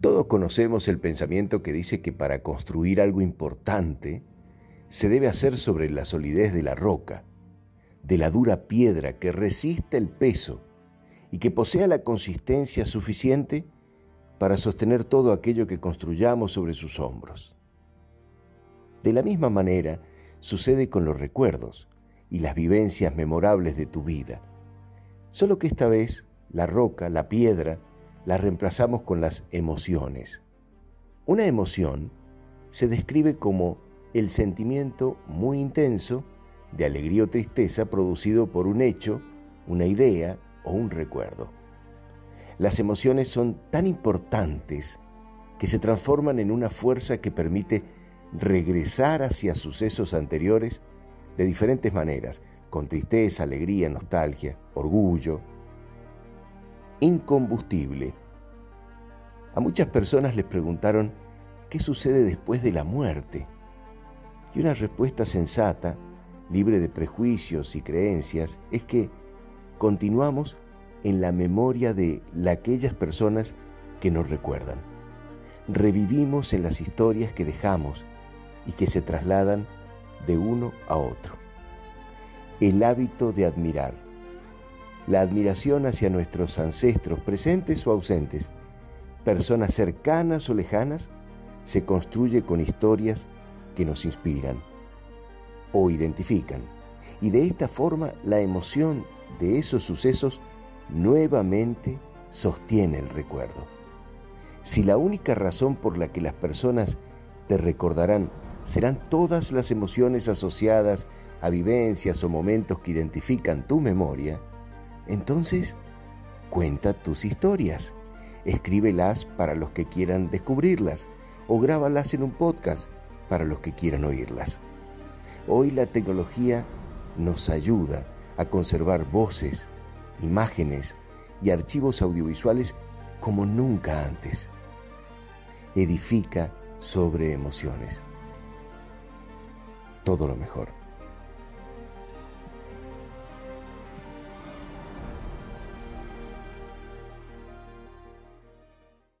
Todos conocemos el pensamiento que dice que para construir algo importante se debe hacer sobre la solidez de la roca, de la dura piedra que resista el peso y que posea la consistencia suficiente para sostener todo aquello que construyamos sobre sus hombros. De la misma manera sucede con los recuerdos y las vivencias memorables de tu vida, solo que esta vez la roca, la piedra, la reemplazamos con las emociones. Una emoción se describe como el sentimiento muy intenso de alegría o tristeza producido por un hecho, una idea o un recuerdo. Las emociones son tan importantes que se transforman en una fuerza que permite regresar hacia sucesos anteriores de diferentes maneras, con tristeza, alegría, nostalgia, orgullo. Incombustible. A muchas personas les preguntaron qué sucede después de la muerte. Y una respuesta sensata, libre de prejuicios y creencias, es que continuamos en la memoria de aquellas personas que nos recuerdan. Revivimos en las historias que dejamos y que se trasladan de uno a otro. El hábito de admirar. La admiración hacia nuestros ancestros, presentes o ausentes, personas cercanas o lejanas, se construye con historias que nos inspiran o identifican. Y de esta forma la emoción de esos sucesos nuevamente sostiene el recuerdo. Si la única razón por la que las personas te recordarán serán todas las emociones asociadas a vivencias o momentos que identifican tu memoria, entonces cuenta tus historias, escríbelas para los que quieran descubrirlas o grábalas en un podcast para los que quieran oírlas. Hoy la tecnología nos ayuda a conservar voces, imágenes y archivos audiovisuales como nunca antes. Edifica sobre emociones. Todo lo mejor.